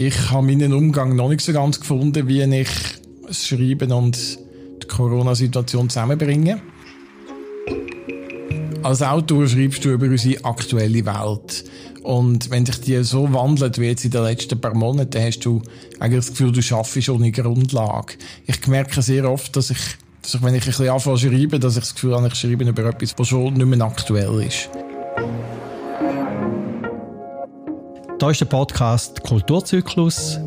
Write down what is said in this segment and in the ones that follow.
Ich habe meinen Umgang noch nicht so ganz gefunden, wie ich das Schreiben und die Corona-Situation zusammenbringe. Als Autor schreibst du über unsere aktuelle Welt. Und wenn sich die so wandelt wie jetzt in den letzten paar Monaten, hast du eigentlich das Gefühl, du schaffst ohne Grundlage. Ich merke sehr oft, dass ich, dass ich wenn ich ein bisschen anfange zu schreiben, dass ich das Gefühl habe, ich schreibe über etwas, was schon nicht mehr aktuell ist. Da ist der Podcast Kulturzyklus.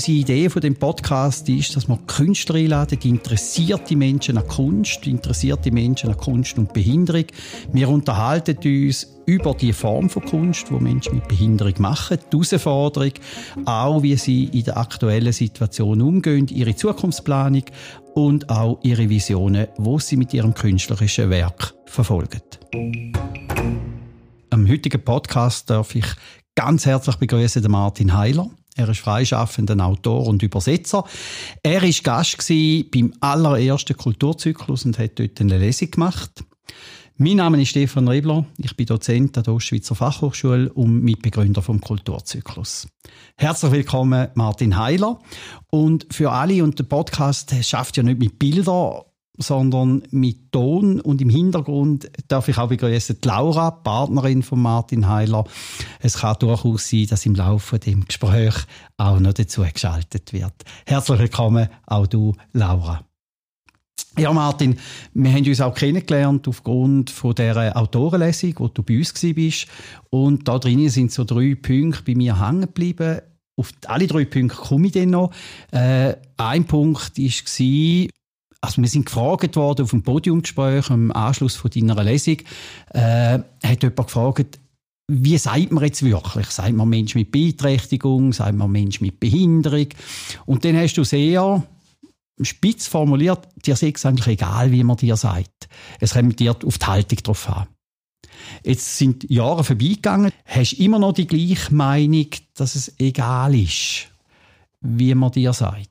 Unsere Idee von dem Podcast ist, dass wir Künstler einladen, interessierte Menschen an Kunst, interessierte Menschen an Kunst und Behinderung. Wir unterhalten uns über die Form von Kunst, wo Menschen mit Behinderung machen, die Herausforderung, auch wie sie in der aktuellen Situation umgehen, ihre Zukunftsplanung und auch ihre Visionen, wo sie mit ihrem künstlerischen Werk verfolgen. Am heutigen Podcast darf ich ganz herzlich begrüßen Martin Heiler. Er ist freischaffender Autor und Übersetzer. Er war Gast beim allerersten Kulturzyklus und hat dort eine Lesung gemacht. Mein Name ist Stefan Rebler, ich bin Dozent an der Ostschweizer Fachhochschule und Mitbegründer vom Kulturzyklus. Herzlich willkommen, Martin Heiler. Und für alle und der Podcast schafft ja nicht mit Bildern sondern mit Ton und im Hintergrund darf ich auch begrüßen Laura, Partnerin von Martin Heiler. Es kann durchaus sein, dass im Laufe dem Gespräch auch noch dazu geschaltet wird. Herzlich willkommen auch du, Laura. Ja, Martin, wir haben uns auch kennengelernt aufgrund von der Autorenlesung, wo du bei uns bist. Und da drinnen sind so drei Punkte bei mir hängen geblieben. Auf alle drei Punkte komme ich dann noch. Äh, ein Punkt war, also wir sind gefragt worden auf dem Podiumgespräch im Anschluss von deiner Lesung, äh, hat jemand gefragt, wie sagt man jetzt wirklich? Sagt man Mensch mit Beeinträchtigung? Sagt man Mensch mit Behinderung? Und dann hast du sehr spitz formuliert, dir ist es eigentlich egal, wie man dir sagt. Es kommt dir auf die Haltung drauf an. Jetzt sind Jahre vorbeigegangen. Hast du immer noch die gleiche Meinung, dass es egal ist, wie man dir sagt?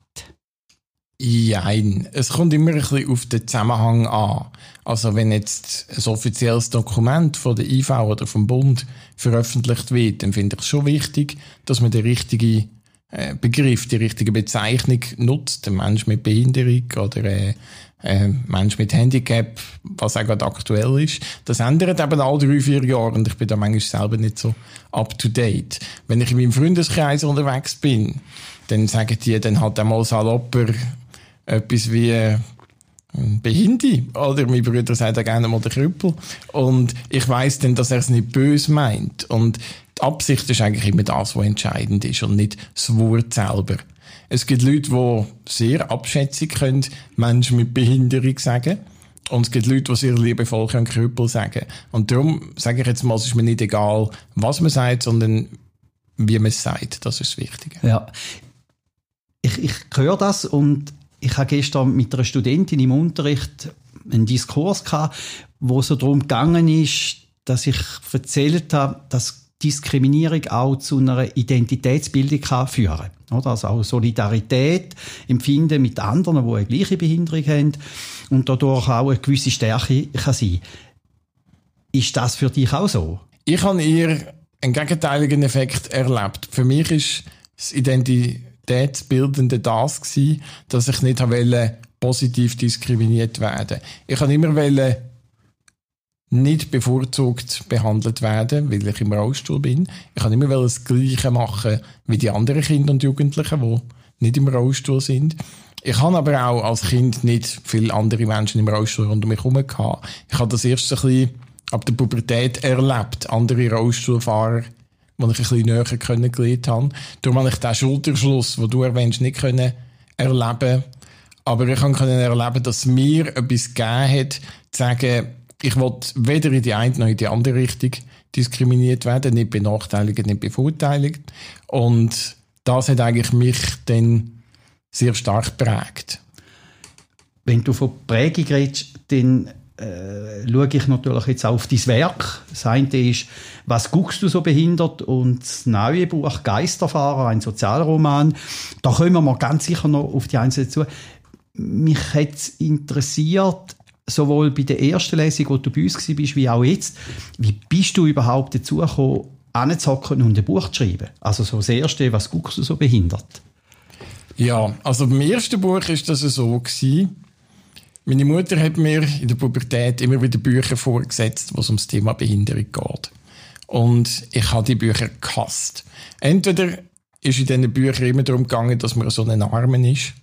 Nein, es kommt immer ein bisschen auf den Zusammenhang an. Also wenn jetzt ein offizielles Dokument von der IV oder vom Bund veröffentlicht wird, dann finde ich es schon wichtig, dass man den richtigen äh, Begriff, die richtige Bezeichnung nutzt. Der Mensch mit Behinderung oder äh, äh, Mensch mit Handicap, was auch gerade aktuell ist. Das ändert eben alle drei, vier Jahre und ich bin da manchmal selber nicht so up to date. Wenn ich in meinem Freundeskreis unterwegs bin, dann sagen die dann halt einmal salopper etwas wie äh, Behindi oder mein Bruder sagt auch gerne mal der Krüppel. Und ich weiß dann, dass er es nicht böse meint. Und die Absicht ist eigentlich immer das, was entscheidend ist und nicht das Wort selber. Es gibt Leute, die sehr abschätzig können Menschen mit Behinderung sagen. Und es gibt Leute, die sehr liebevoll können Krüppel sagen. Und darum sage ich jetzt mal, es ist mir nicht egal, was man sagt, sondern wie man es sagt, das ist das Wichtige. Ja, ich, ich höre das und ich habe gestern mit einer Studentin im Unterricht einen Diskurs gehabt, wo so darum gegangen ist, dass ich erzählt habe, dass Diskriminierung auch zu einer Identitätsbildung kann führen kann. Also auch Solidarität empfinden mit anderen, die eine gleiche Behinderung haben und dadurch auch eine gewisse Stärke kann sein. Ist das für dich auch so? Ich habe eher einen gegenteiligen Effekt erlebt. Für mich ist das Identität identitätsbildende das gewesen, dass ich nicht wollte, positiv diskriminiert werden. Ich habe immer wollen, nicht bevorzugt behandelt werden, weil ich im Rollstuhl bin. Ich kann immer das Gleiche machen wie die anderen Kinder und Jugendlichen, die nicht im Rollstuhl sind. Ich habe aber auch als Kind nicht viele andere Menschen im Rollstuhl rund um mich herum gehabt. Ich habe das erst ein bisschen ab der Pubertät erlebt, andere Rollstuhlfahrer wo ich ein bisschen näher kennengelernt habe. Darum habe ich den Schulterschluss, den du erwähnst, nicht können erleben Aber ich konnte erleben, dass mir etwas gegeben hat, zu sagen, ich will weder in die eine noch in die andere Richtung diskriminiert werden, nicht benachteiligt, nicht bevorteiligt. Und das hat eigentlich mich dann sehr stark geprägt. Wenn du von Prägung redest, dann äh, schaue ich natürlich jetzt auch auf dein Werk. Das eine ist, was guckst du so behindert? Und das neue Buch Geisterfahrer, ein Sozialroman. Da kommen wir ganz sicher noch auf die Einzelnen zu. Mich hat interessiert, sowohl bei der ersten Lesung, wo du bei uns warst, wie auch jetzt, wie bist du überhaupt dazu gekommen, anzuhocken und ein Buch zu schreiben? Also so das Erste, was guckst du so behindert? Ja, also beim ersten Buch ist das so gewesen. Meine Mutter hat mir in der Pubertät immer wieder Bücher vorgesetzt, wo es ums Thema Behinderung geht. Und ich habe die Bücher gehasst. Entweder ist in diesen Büchern immer darum gegangen, dass man so einen Armen ist,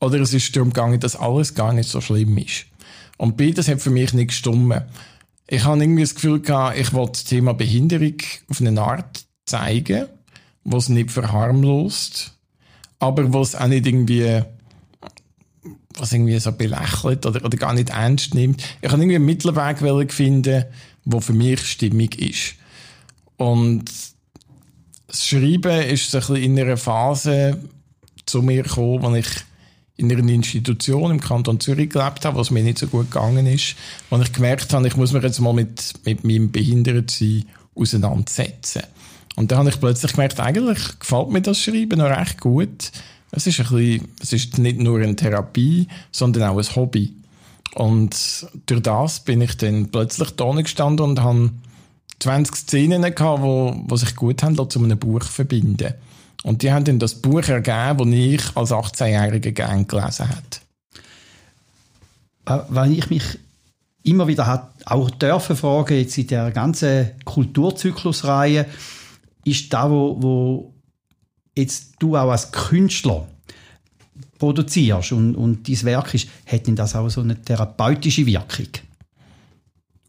oder es ist darum gegangen, dass alles gar nicht so schlimm ist. Und beides hat für mich nicht gestimmt. Ich habe irgendwie das Gefühl gehabt, ich wollte das Thema Behinderung auf eine Art zeigen, wo es nicht verharmlost, aber wo es auch nicht irgendwie was irgendwie so belächelt oder, oder gar nicht ernst nimmt. Ich habe irgendwie einen Mittelweg finden, wo für mich stimmig ist. Und das Schreiben ist so ein in einer Phase zu mir gekommen, wo ich in einer Institution im Kanton Zürich gelebt habe, was mir nicht so gut gegangen ist, wo ich gemerkt habe, ich muss mich jetzt mal mit, mit meinem Behindertsein auseinandersetzen. Und dann habe ich plötzlich gemerkt, eigentlich gefällt mir das Schreiben noch recht gut. Es ist, ein bisschen, es ist nicht nur eine Therapie, sondern auch ein Hobby. Und durch das bin ich dann plötzlich da gestanden und habe 20 Szenen gehabt, wo, wo sich gut haben, zu einem Buch verbinden. Und die haben dann das Buch ergeben, das ich als 18-Jähriger gerne gelesen habe. Weil ich mich immer wieder hat auch dürfen fragen, jetzt in der ganzen Kulturzyklusreihe, ist da, wo, wo jetzt du auch als Künstler produzierst und, und dein Werk ist, hat denn das auch so eine therapeutische Wirkung?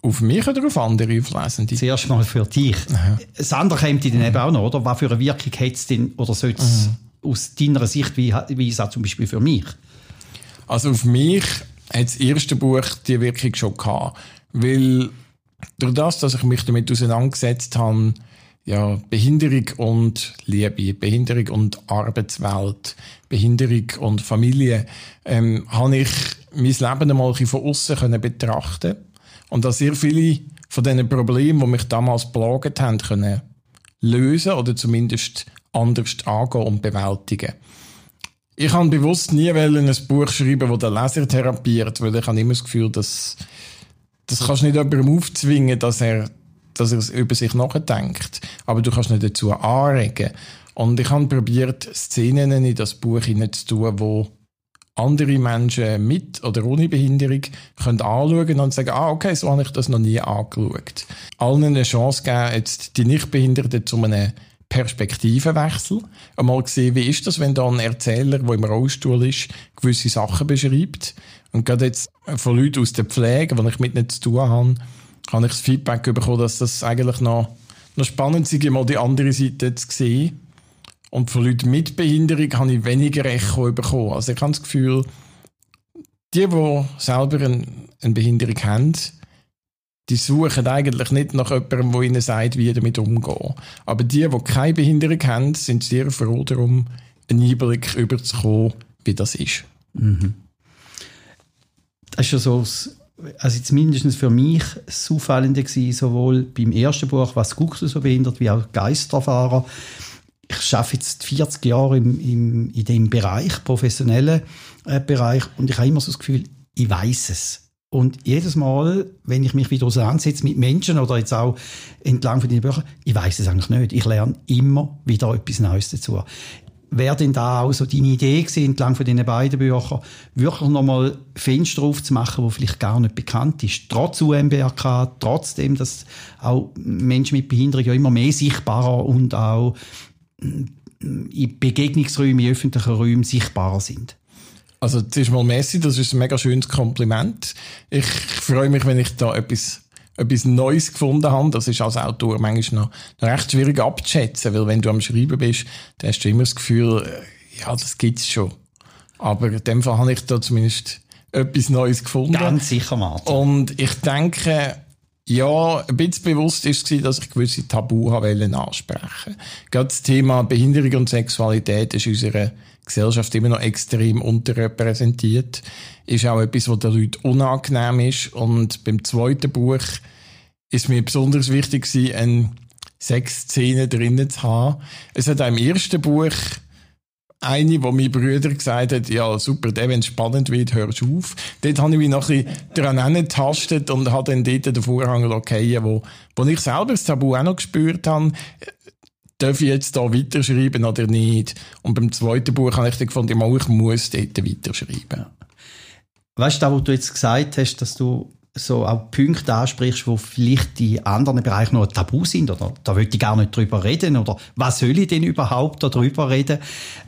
Auf mich oder auf andere Auflesende? Zuerst mal für dich. Aha. Das andere kommt dann eben auch noch, oder? Was für eine Wirkung hat es denn, oder soll es aus deiner Sicht, wie, wie ist es auch zum Beispiel für mich? Also auf mich hat das erste Buch die Wirkung schon gehabt. Weil durch das, dass ich mich damit auseinandergesetzt habe, ja, Behinderung und Liebe, Behinderung und Arbeitswelt, Behinderung und Familie, ähm, habe ich mein Leben einmal von außen betrachten und da sehr viele von diesen Problemen, die mich damals belagert haben, können lösen oder zumindest anders angehen und bewältigen. Ich habe bewusst nie ein Buch schreiben, das den Leser therapiert, weil ich habe immer das Gefühl, dass das kannst du nicht jemandem aufzwingen, dass er, dass er über sich nachdenkt. Aber du kannst nicht dazu anregen. Und ich habe probiert, Szenen in das Buch hineinzutun, wo andere Menschen mit oder ohne Behinderung können anschauen und sagen, ah, okay, so habe ich das noch nie angeschaut. Allen eine Chance geben, jetzt die Nichtbehinderten zu einem Perspektivenwechsel. Einmal gesehen, wie ist das, wenn da ein Erzähler, der im Rollstuhl ist, gewisse Sachen beschreibt. Und gerade jetzt von Leuten aus der Pflege, die ich mit nicht zu tun habe, habe ich das Feedback bekommen, dass das eigentlich noch, noch spannend ist, mal die andere Seite zu sehen und von Leuten mit Behinderung habe ich weniger Echo bekommen. Also ich habe das Gefühl, die, die selber eine, eine Behinderung haben, die suchen eigentlich nicht nach jemandem, der ihnen sagt, wie damit umgehen. Aber die, die keine Behinderung haben, sind sehr froh darum, einen Einblick überzukommen, wie das ist. Mhm. Das ist ja so, also jetzt mindestens für mich das Auffallende gewesen, sowohl beim ersten Buch, was du so behindert, wie auch Geisterfahrer ich arbeite jetzt 40 Jahre im, im, in dem Bereich, professionellen äh, Bereich, und ich habe immer so das Gefühl, ich weiß es. Und jedes Mal, wenn ich mich wieder auseinandersetze mit Menschen oder jetzt auch entlang von den Büchern, ich weiß es eigentlich nicht. Ich lerne immer wieder etwas Neues dazu. Wäre denn da auch so deine Idee gewesen, entlang von diesen beiden Büchern, wirklich nochmal Fenster aufzumachen, wo vielleicht gar nicht bekannt ist, trotz UMBRK, trotzdem, dass auch Menschen mit Behinderung ja immer mehr sichtbarer und auch in Begegnungsräumen, in öffentlichen Räumen sichtbarer sind. Also zuerst mal Messi, das ist ein mega schönes Kompliment. Ich freue mich, wenn ich da etwas, etwas Neues gefunden habe. Das ist als Autor manchmal noch, noch recht schwierig abzuschätzen, weil wenn du am Schreiben bist, dann hast du immer das Gefühl, äh, ja, das gibt es schon. Aber in dem Fall habe ich da zumindest etwas Neues gefunden. Ganz sicher, Martin. Und ich denke, Ja, ein bisschen bewusst ist es, dass ich gewisse Tabu ansprechen Gerade das Thema Behinderung und Sexualität ist in unserer Gesellschaft immer noch extrem unterrepräsentiert. Ist auch etwas, was den Leuten unangenehm ist. Und beim zweiten Buch ist mir besonders wichtig gewesen, eine Sexszene drinnen zu haben. Es hat auch im ersten Buch eine, wo mein Bruder gesagt hat, ja super, wenn es spannend wird, hörst du auf. Dort habe ich mich noch ein bisschen daran angetastet und habe dann dort den Vorhang lockiert, wo, wo ich selber das Tabu auch noch gespürt habe. Darf ich jetzt da weiterschreiben oder nicht? Und beim zweiten Buch habe ich dann gefunden, ich muss dort weiterschreiben. Weißt du, was du jetzt gesagt hast, dass du so auch Punkte ansprichst, wo vielleicht in anderen Bereichen noch ein Tabu sind oder da will ich gar nicht drüber reden oder was soll ich denn überhaupt darüber reden,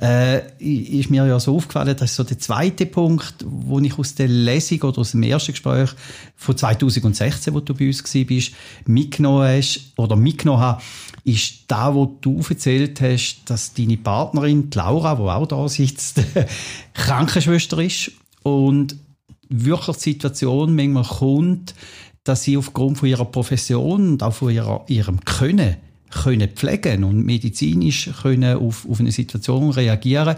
äh, ist mir ja so aufgefallen, dass so der zweite Punkt, wo ich aus der Lesung oder aus dem ersten Gespräch von 2016, wo du bei uns bist, mitgenommen hast oder mitgenommen hast, ist da, wo du erzählt hast, dass deine Partnerin, die Laura, die auch da sitzt, Krankenschwester ist und wirklich die Situation manchmal kommt, dass sie aufgrund von ihrer Profession und auch von ihrer, ihrem Können können pflegen und medizinisch können auf, auf eine Situation reagieren,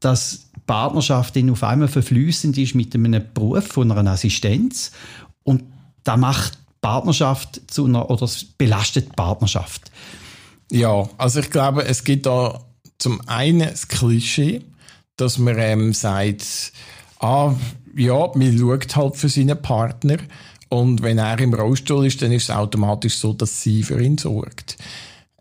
dass die Partnerschaft dann auf einmal verflüssend ist mit einem Beruf von einer Assistenz und da macht Partnerschaft zu einer, oder es belastet Partnerschaft. Ja, also ich glaube, es gibt da zum einen das Klischee, dass man ähm, sagt, ah, ja, man schaut halt für seinen Partner. Und wenn er im Rollstuhl ist, dann ist es automatisch so, dass sie für ihn sorgt.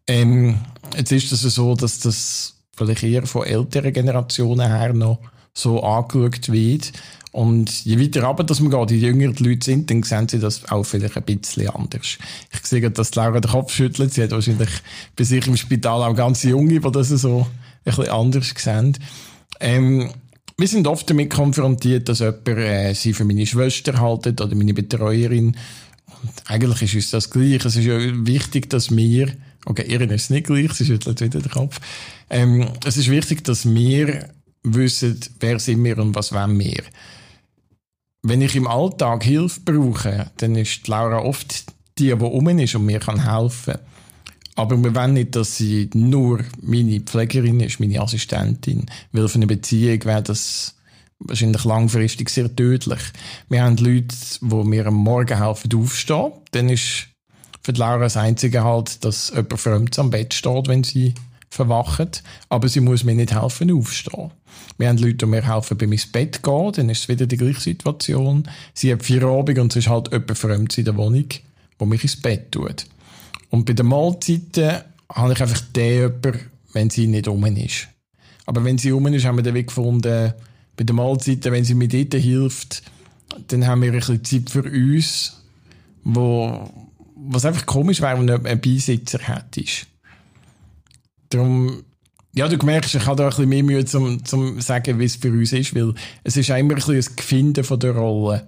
Ähm, jetzt ist es das so, dass das vielleicht eher von älteren Generationen her noch so angeschaut wird. Und je weiter runter dass man geht, je jünger die Leute sind, dann sehen sie das auch vielleicht ein bisschen anders. Ich sehe, dass Laura den Kopf schüttelt. Sie hat wahrscheinlich bei sich im Spital auch ganz junge, die das so ein bisschen anders sehen. Ähm, wir sind oft damit konfrontiert, dass jemand äh, sie für meine Schwester haltet oder meine Betreuerin. Und eigentlich ist uns das gleich. Es ist ja wichtig, dass wir, okay, ihr ist es nicht gleich, sie schüttelt wieder den Kopf. Ähm, es ist wichtig, dass wir wissen, wer sind wir und was wollen wir. Wenn ich im Alltag Hilfe brauche, dann ist Laura oft die, die um ist und mir kann helfen kann. Aber wir wollen nicht, dass sie nur meine Pflegerin ist, meine Assistentin. Weil für eine Beziehung wäre das wahrscheinlich langfristig sehr tödlich. Wir haben Leute, die mir am Morgen helfen aufstehen. Dann ist für Laura das Einzige halt, dass jemand fremd am Bett steht, wenn sie verwacht. Aber sie muss mir nicht helfen aufstehen. Wir haben Leute, die mir helfen beim ins Bett gehen. Dann ist es wieder die gleiche Situation. Sie hat vier Abend und es ist halt jemand fremd in der Wohnung, der mich ins Bett tut. Und bei den Mahlzeiten habe ich einfach den jemanden, wenn sie nicht um ist. Aber wenn sie um ist, haben wir dann gefunden, bei den Mahlzeiten, wenn sie mir dort hilft, dann haben wir ein bisschen Zeit für uns, wo, was einfach komisch wäre, wenn du einen Beisitzer hättest. Darum, ja, du merkst, ich habe da ein bisschen mehr Mühe, zum, zum sagen, wie es für uns ist, weil es ist immer ein bisschen ein Gefinden von der Rolle.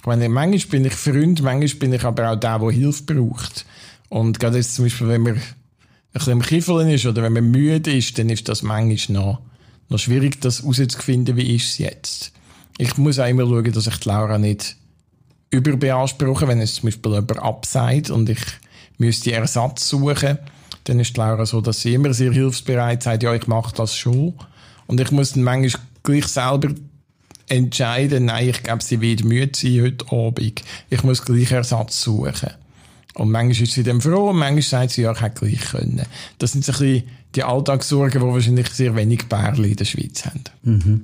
Ich meine, manchmal bin ich Freund, manchmal bin ich aber auch der, der Hilfe braucht. Und gerade jetzt zum Beispiel, wenn man ein bisschen im Kiefeln ist oder wenn man müde ist, dann ist das manchmal noch, noch schwierig, das herauszufinden, wie ist es jetzt. Ich muss auch immer schauen, dass ich die Laura nicht überbeanspruche, wenn es zum Beispiel jemand abseit und ich müsste Ersatz suchen, dann ist die Laura so, dass sie immer sehr hilfsbereit sagt, ja, ich mache das schon. Und ich muss dann manchmal gleich selber entscheiden, nein, ich glaube, sie wird müde sein heute Abend. Ich muss gleich Ersatz suchen. Und manchmal ist sie dann froh und manchmal sagt sie, ja, ich hätte gleich können. Das sind so ein bisschen die Alltagssorgen, die wahrscheinlich sehr wenig Bärli in der Schweiz haben. Mhm.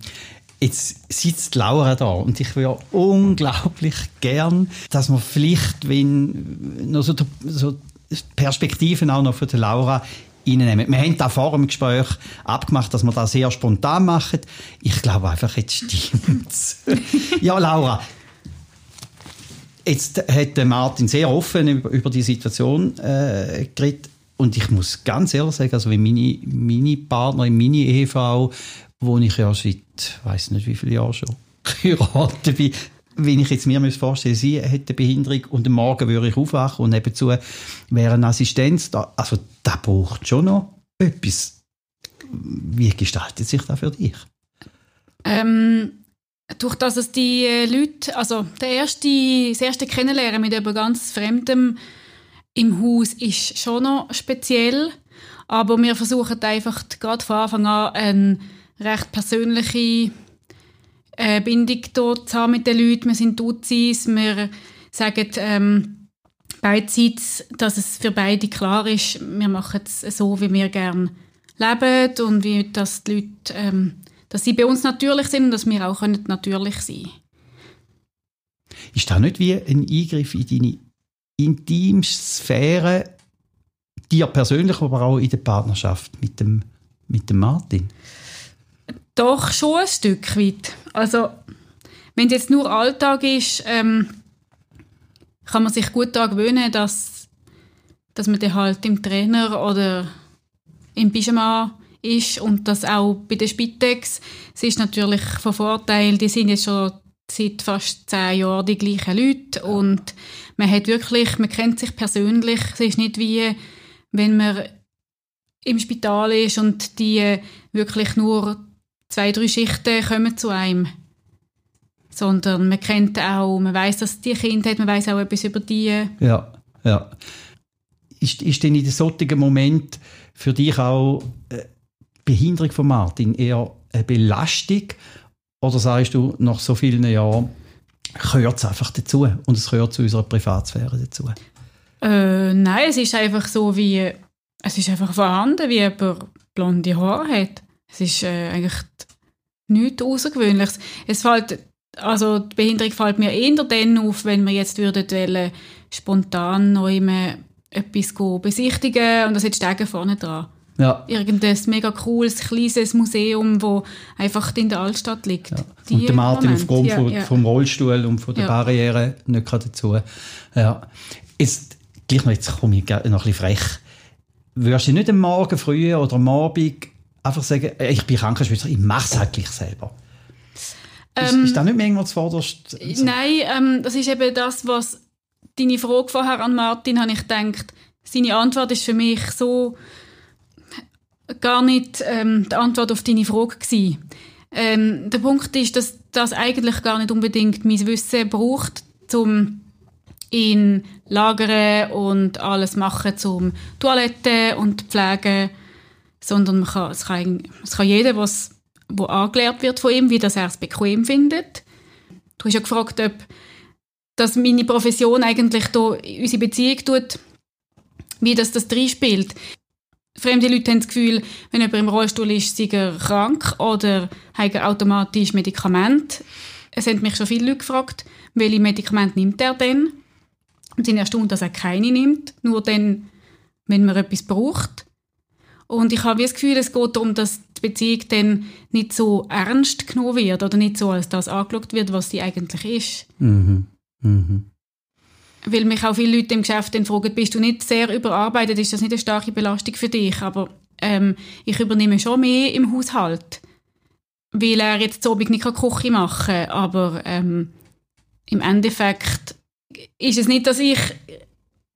Jetzt sitzt Laura da und ich würde unglaublich gern, dass man vielleicht, wenn noch so, so Perspektiven auch noch von der Laura reinnehmen. Wir haben da vor dem Gespräch abgemacht, dass wir das sehr spontan machen. Ich glaube einfach, jetzt stimmt's. ja, Laura, Jetzt hat Martin sehr offen über, die Situation äh, geredet. Und ich muss ganz ehrlich sagen, also wenn meine, meine Partnerin, meine Ehefrau, wo ich ja seit, weiß nicht wie viele Jahren schon, geheiratet bin, wenn ich jetzt mir vorstellen sie hätte eine Behinderung und am Morgen würde ich aufwachen und nebenzu wäre eine Assistenz da. Also, da braucht schon noch etwas. Wie gestaltet sich das für dich? Ähm, durch das es die äh, Leute, also der erste, das erste Kennenlernen mit jemand ganz Fremdem im Haus ist schon noch speziell, aber wir versuchen einfach gerade von Anfang an eine recht persönliche äh, Bindung dort zu haben mit den Leuten. Wir sind Duzis, wir sagen ähm, beidseits, dass es für beide klar ist, wir machen es so, wie wir gerne leben und wie dass die Leute ähm, dass sie bei uns natürlich sind und dass wir auch können natürlich sein können. Ist das nicht wie ein Eingriff in deine intimste Sphäre, dir persönlich, aber auch in der Partnerschaft mit dem, mit dem Martin? Doch, schon ein Stück weit. Also, wenn es jetzt nur Alltag ist, ähm, kann man sich gut daran gewöhnen, dass, dass man dann halt im Trainer oder im Pyjama ist und das auch bei der Spitex. Es ist natürlich von Vorteil, die sind jetzt schon seit fast zehn Jahren die gleichen Leute und man hat wirklich, man kennt sich persönlich. Es ist nicht wie, wenn man im Spital ist und die wirklich nur zwei, drei Schichten kommen zu einem. Sondern man kennt auch, man weiß, dass die Kinder hat, man weiß auch etwas über die. Ja, ja. Ist, ist denn in solchen Moment für dich auch äh, Behinderung von Martin eher eine Belastung oder sagst du, nach so vielen Jahren gehört es einfach dazu und es gehört zu unserer Privatsphäre dazu? Äh, nein, es ist einfach so wie, es ist einfach vorhanden, wie jemand blonde Haare hat. Es ist äh, eigentlich nichts Außergewöhnliches. Es fällt, also die Behinderung fällt mir eher dann auf, wenn wir jetzt würden wollen, spontan noch immer etwas besichtigen und das jetzt Stegen vorne dran. Ja. Irgendein mega cooles, kleines Museum, das einfach in der Altstadt liegt. Ja. Und der Martin Moment. aufgrund ja, ja. vom Rollstuhl und von der Barriere nicht dazu. Ja. Jetzt, gleich noch, jetzt komme ich noch ein bisschen frech. Würdest du nicht am Morgen früh oder am Abend einfach sagen, äh, ich bin Krankenschwester, ich mache es halt gleich selber? Ähm, ist, ist das nicht mehr irgendwo zuvorderst? Also? Nein, ähm, das ist eben das, was deine Frage vorher an Martin, habe ich gedacht, seine Antwort ist für mich so gar nicht ähm, die Antwort auf deine Frage gewesen. Ähm, der Punkt ist, dass das eigentlich gar nicht unbedingt mein Wissen braucht, um ihn lagern und alles machen zum Toilette und Pflegen, sondern man kann, es, kann, es kann jeder, was wo angelehrt wird von ihm, wie das er es bequem findet. Du hast ja gefragt, ob dass meine Profession eigentlich da unsere Beziehung tut, wie das das drin spielt. Fremde Leute haben das Gefühl, wenn jemand im Rollstuhl ist, sei er krank oder hat er automatisch Medikamente. Es haben mich schon viele Leute gefragt, welche Medikamente nimmt er denn? Und sind erstaunt, dass er keine nimmt, nur dann, wenn man etwas braucht. Und ich habe das Gefühl, es geht darum, dass die Beziehung dann nicht so ernst genommen wird oder nicht so als das angeschaut wird, was sie eigentlich ist. Mhm. Mhm weil mich auch viele Leute im Geschäft dann fragen, bist du nicht sehr überarbeitet, ist das nicht eine starke Belastung für dich? Aber ähm, ich übernehme schon mehr im Haushalt, weil er jetzt Abend nicht Küche machen kann, aber ähm, im Endeffekt ist es nicht, dass ich,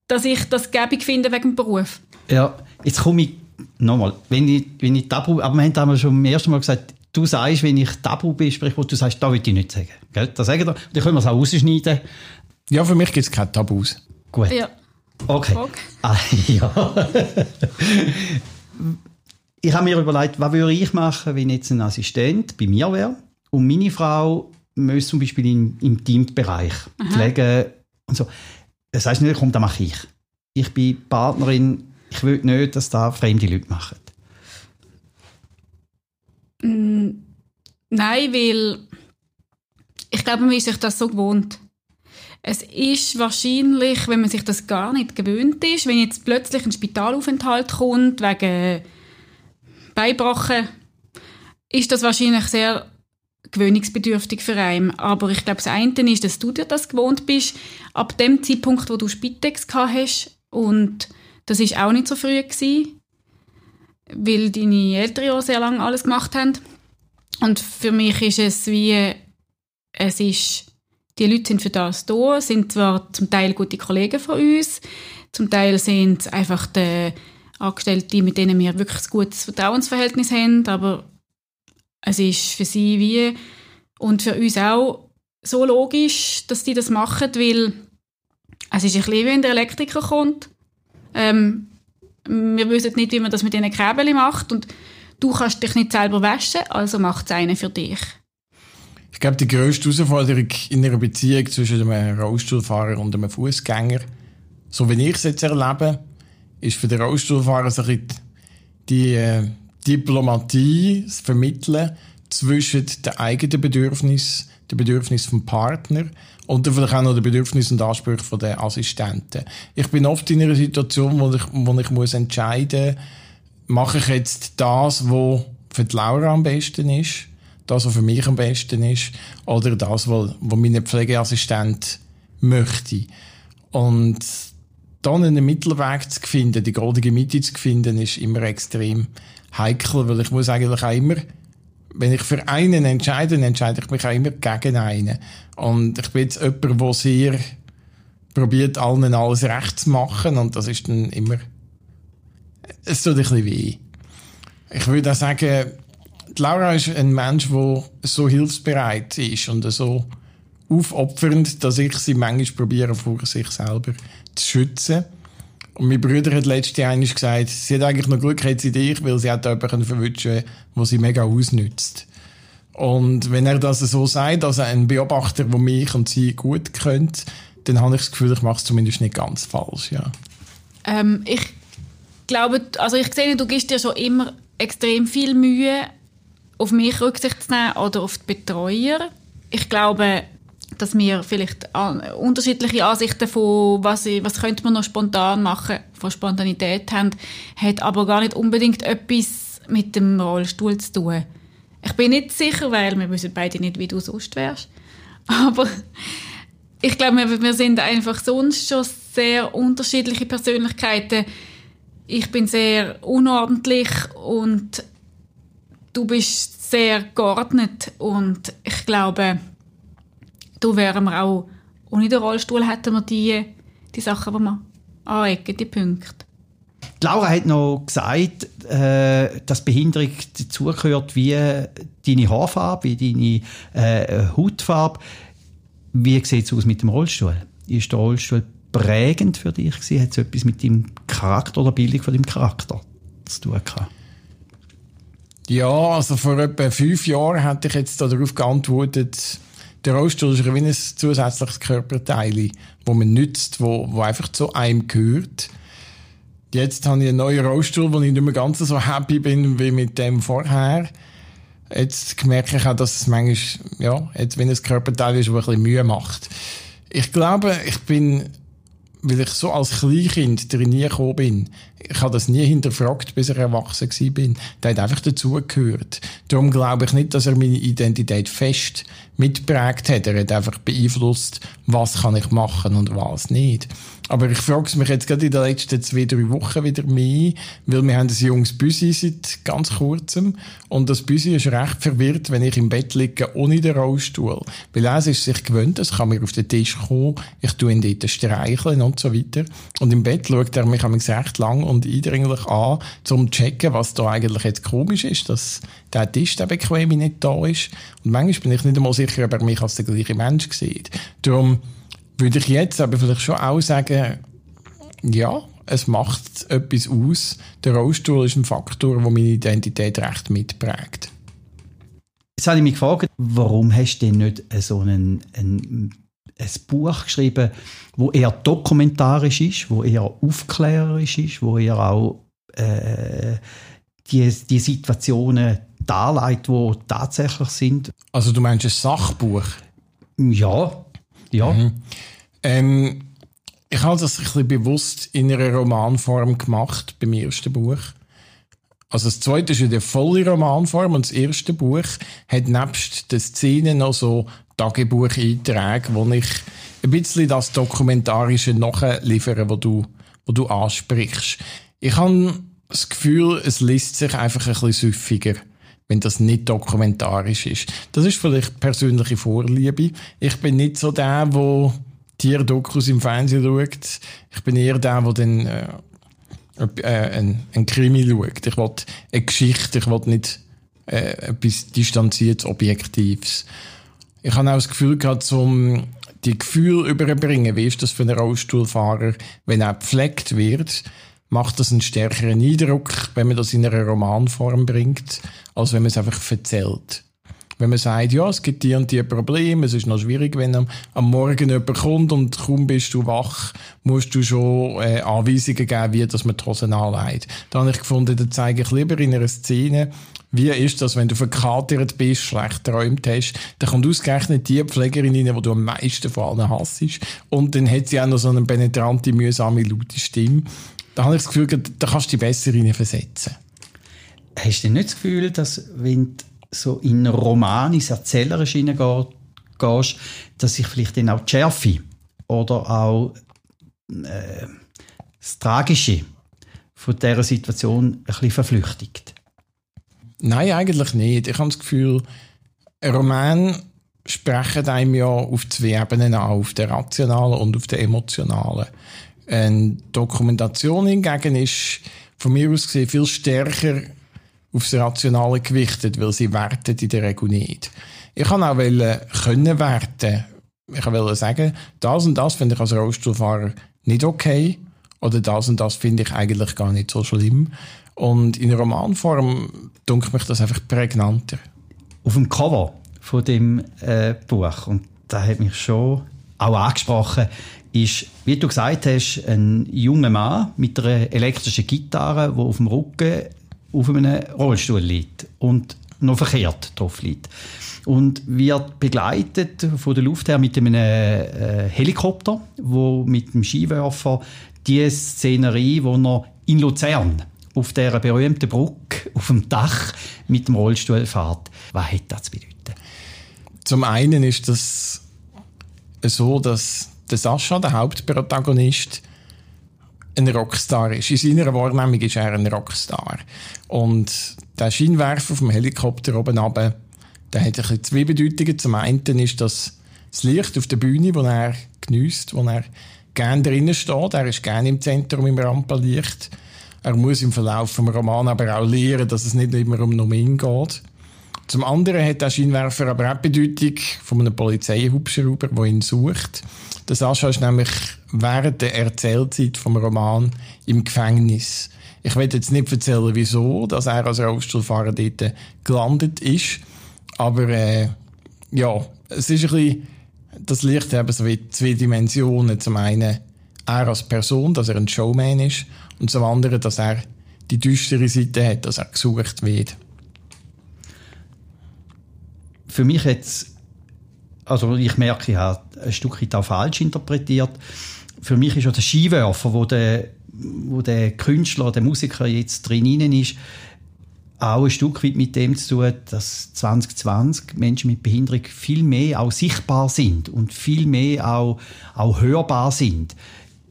dass ich das gäbig finde wegen dem Beruf. Ja, jetzt komme ich nochmal, wenn ich, wenn ich Tabu, aber wir haben schon beim ersten Mal gesagt, du sagst, wenn ich Tabu bespreche, du sagst, da will ich nicht sagen. Gell? Das sagen wir, dann können wir es auch rausschneiden. Ja, für mich gibt es keine Tabus. Gut. Ja. Okay. Ah, ja. ich habe mir überlegt, was würde ich machen, wenn jetzt ein Assistent bei mir wäre und meine Frau müsste zum Beispiel im, im Teambereich pflegen und so. Das heißt nicht, komm, das mache ich. Ich bin Partnerin, ich will nicht, dass da fremde Leute machen. Mm, nein, weil ich glaube, man ist sich das so gewohnt. Es ist wahrscheinlich, wenn man sich das gar nicht gewöhnt ist, wenn jetzt plötzlich ein Spitalaufenthalt kommt wegen Beibrochen, ist das wahrscheinlich sehr gewöhnungsbedürftig für einen. Aber ich glaube, das eine ist, dass du dir das gewohnt bist, ab dem Zeitpunkt, wo du Spitex hast. Und das ist auch nicht so früh gewesen, weil deine Eltern ja sehr lange alles gemacht haben. Und für mich ist es wie, es ist die Leute sind für das da, sind zwar zum Teil gute Kollegen von uns, zum Teil sind einfach die Angestellte, mit denen wir wirklich ein gutes Vertrauensverhältnis haben, aber es ist für sie wie Und für uns auch so logisch, dass die das machen, weil es ist ein bisschen, wenn der Elektriker kommt. Ähm, wir wissen nicht, wie man das mit diesen Kabeln macht und du kannst dich nicht selber waschen, also macht es einen für dich. Ich glaube, die grösste Herausforderung in einer Beziehung zwischen einem Rollstuhlfahrer und einem Fußgänger, so wie ich es jetzt erlebe, ist für den Rollstuhlfahrer so ein die äh, Diplomatie, das Vermitteln zwischen den eigenen Bedürfnissen, den Bedürfnissen vom Partner und dann vielleicht auch noch den Bedürfnissen und Ansprüchen der Assistenten. Ich bin oft in einer Situation, wo ich, wo ich muss entscheiden muss, mache ich jetzt das, was für die Laura am besten ist, das, was für mich am besten ist, oder das, was, was meine Pflegeassistent möchte. Und dann einen Mittelweg zu finden, die goldige Mitte zu finden, ist immer extrem heikel, weil ich muss eigentlich auch immer, wenn ich für einen entscheide, entscheide ich mich auch immer gegen einen. Und ich bin jetzt jemand, der sehr probiert, allen alles recht zu machen und das ist dann immer, es tut ein bisschen weh. Ich würde auch sagen, Laura ist ein Mensch, der so hilfsbereit ist und so aufopfernd, dass ich sie manchmal probiere, vor sich selber zu schützen. Und mein Bruder hat letztes Jahr gesagt, sie hat eigentlich noch Glück hat sie dich, weil sie hat jemanden verwünschen wo sie mega ausnützt. Und wenn er das so sagt, also ein Beobachter, der mich und sie gut kennt, dann habe ich das Gefühl, ich mache es zumindest nicht ganz falsch, ja. Ähm, ich glaube, also ich sehe, du gibst dir schon immer extrem viel Mühe, auf mich Rücksicht zu nehmen oder auf die Betreuer. Ich glaube, dass wir vielleicht unterschiedliche Ansichten von, was, was könnte man noch spontan machen, von Spontanität haben, hat aber gar nicht unbedingt etwas mit dem Rollstuhl zu tun. Ich bin nicht sicher, weil wir wissen beide nicht, wie du sonst wärst. Aber ich glaube, wir, wir sind einfach sonst schon sehr unterschiedliche Persönlichkeiten. Ich bin sehr unordentlich und du bist sehr geordnet und ich glaube, da wären wir auch, ohne den Rollstuhl hätten wir die, die Sachen, die wir anecken, die Punkte. Laura hat noch gesagt, äh, dass Behinderung dazugehört wie deine Haarfarbe, wie deine äh, Hautfarbe. Wie sieht es aus mit dem Rollstuhl? Ist der Rollstuhl prägend für dich? Hat es etwas mit deinem Charakter oder Bildung von deinem Charakter zu tun gehabt? Ja, also vor etwa fünf Jahren hätte ich jetzt darauf geantwortet, der Rollstuhl ist wie ein zusätzliches Körperteil, das man nützt, wo, wo einfach zu einem gehört. Jetzt habe ich einen neuen Rollstuhl, wo ich nicht mehr ganz so happy bin wie mit dem vorher. Jetzt merke ich auch, dass es manchmal, ja, jetzt, wenn es Körperteil ist, das ein bisschen Mühe macht. Ich glaube, ich bin weil ich so als Kleinkind drin nie gekommen bin. Ich habe das nie hinterfragt, bis ich erwachsen war. bin. Der hat einfach dazugehört. Darum glaube ich nicht, dass er meine Identität fest mitprägt hat. Er hat einfach beeinflusst, was kann ich machen und was nicht. Aber ich frage mich jetzt gerade in den letzten zwei, drei Wochen wieder mehr, weil wir haben ein junges Büsi seit ganz kurzem und das Büsi ist recht verwirrt, wenn ich im Bett liege, ohne den Rollstuhl. Weil er ist sich gewöhnt, es kann mir auf den Tisch kommen, ich tue ihn dort streicheln und so weiter. Und im Bett schaut er mich recht lang und eindringlich an, um zu checken, was da eigentlich jetzt komisch ist, dass der Tisch, der bequem nicht da ist. Und manchmal bin ich nicht einmal sicher, ob er mich als der gleiche Mensch sieht. Darum würde ich jetzt aber vielleicht schon auch sagen, ja, es macht etwas aus. Der Rollstuhl ist ein Faktor, der meine Identität recht mitprägt. Jetzt habe ich mich gefragt, warum hast du denn nicht so einen, einen, ein Buch geschrieben, wo eher dokumentarisch ist, wo eher aufklärerisch ist, wo eher auch äh, die, die Situationen darlegt, die tatsächlich sind? Also du meinst ein Sachbuch? Ja, ja. Mhm. Ähm, ich habe das ein bisschen bewusst in einer Romanform gemacht beim ersten Buch. Also das zweite ist in der vollen Romanform und das erste Buch hat nebst den Szenen noch so Tagebucheinträge, wo ich ein bisschen das Dokumentarische nachliefere, wo du, wo du ansprichst. Ich habe das Gefühl, es liest sich einfach ein bisschen süffiger wenn das nicht dokumentarisch ist. Das ist vielleicht persönliche Vorliebe. Ich bin nicht so der, der Tierdokus im Fernsehen schaut. Ich bin eher der, der dann äh, äh, ein, ein Krimi schaut. Ich will eine Geschichte, ich will nicht äh, etwas distanziertes, Objektives. Ich habe auch das Gefühl gehabt, um die Gefühle überbringen, wie ist das für einen Rollstuhlfahrer, wenn er gepflegt wird, macht das einen stärkeren Eindruck, wenn man das in einer Romanform bringt, als wenn man es einfach erzählt. Wenn man sagt, ja, es gibt die und die Probleme, es ist noch schwierig, wenn am, am Morgen jemand kommt und kaum bist du wach, musst du schon äh, Anweisungen geben, wie dass man die Hosen anlegt. Da habe ich gefunden, da zeige ich lieber in einer Szene, wie ist das, wenn du verkatert bist, schlecht träumt hast, dann kommt ausgerechnet die Pflegerin rein, die du am meisten von allen hassest. Und dann hat sie auch noch so eine penetrante, mühsame, laute Stimme. Da habe ich das Gefühl, da kannst du dich besser versetzen. Hast du nicht das Gefühl, dass wenn du so in einen Roman, ins Erzählerische gehst, dass sich vielleicht dann auch die Schärfe oder auch äh, das Tragische von dieser Situation ein bisschen verflüchtigt? Nein, eigentlich nicht. Ich habe das Gefühl, Roman sprechen einem ja auf zwei Ebenen an, auf der rationalen und auf der emotionalen. Eine Dokumentation hingegen ist von mir aus gesehen viel stärker aufs Rationale gewichtet, weil sie werten in der Regel nicht. Ich kann auch wollen, können werten. Ich wollte sagen, das und das finde ich als Rollstuhlfahrer nicht okay oder das und das finde ich eigentlich gar nicht so schlimm. Und in Romanform dunkelt mich das einfach prägnanter. Auf dem Cover von dem äh, Buch, und da hat mich schon auch angesprochen, ist, wie du gesagt hast, ein junger Mann mit einer elektrischen Gitarre, der auf dem Rücken auf einem Rollstuhl liegt und noch verkehrt drauf liegt. Und wird begleitet von der Luft her mit einem äh, Helikopter, wo mit dem Skiwerfer die Szenerie, wo er in Luzern auf der berühmten Brücke auf dem Dach mit dem Rollstuhl fährt. Was hat das zu bedeuten? Zum einen ist das so, dass der Sascha, der Hauptprotagonist, ein Rockstar ist. In seiner Wahrnehmung ist er ein Rockstar. Und der Scheinwerfer vom Helikopter oben runter, der hat ein zwei Bedeutungen. Zum einen ist das das Licht auf der Bühne, das er genießt, wo er gerne drinnen steht. Er ist gerne im Zentrum im Rampenlicht. Er muss im Verlauf des Romans aber auch lernen, dass es nicht immer um ihn geht. Zum anderen hat der Scheinwerfer aber auch Bedeutung von einem Polizeihubschrauber, der ihn sucht. Der Sascha ist nämlich während der Erzählzeit vom Roman im Gefängnis. Ich will jetzt nicht erzählen, wieso, dass er als Rollstuhlfahrer dort gelandet ist. Aber äh, ja, es ist ein bisschen, das Licht eben so wie zwei Dimensionen. Zum einen er als Person, dass er ein Showman ist und zum anderen, dass er die düstere Seite hat, dass er gesucht wird. Für mich jetzt, also ich merke, ich habe ein Stück weit auch falsch interpretiert. Für mich ist ja der Skiwerfer, wo der, wo der Künstler, der Musiker jetzt drin ist, auch ein Stück weit mit dem zu tun, dass 2020 Menschen mit Behinderung viel mehr auch sichtbar sind und viel mehr auch, auch hörbar sind.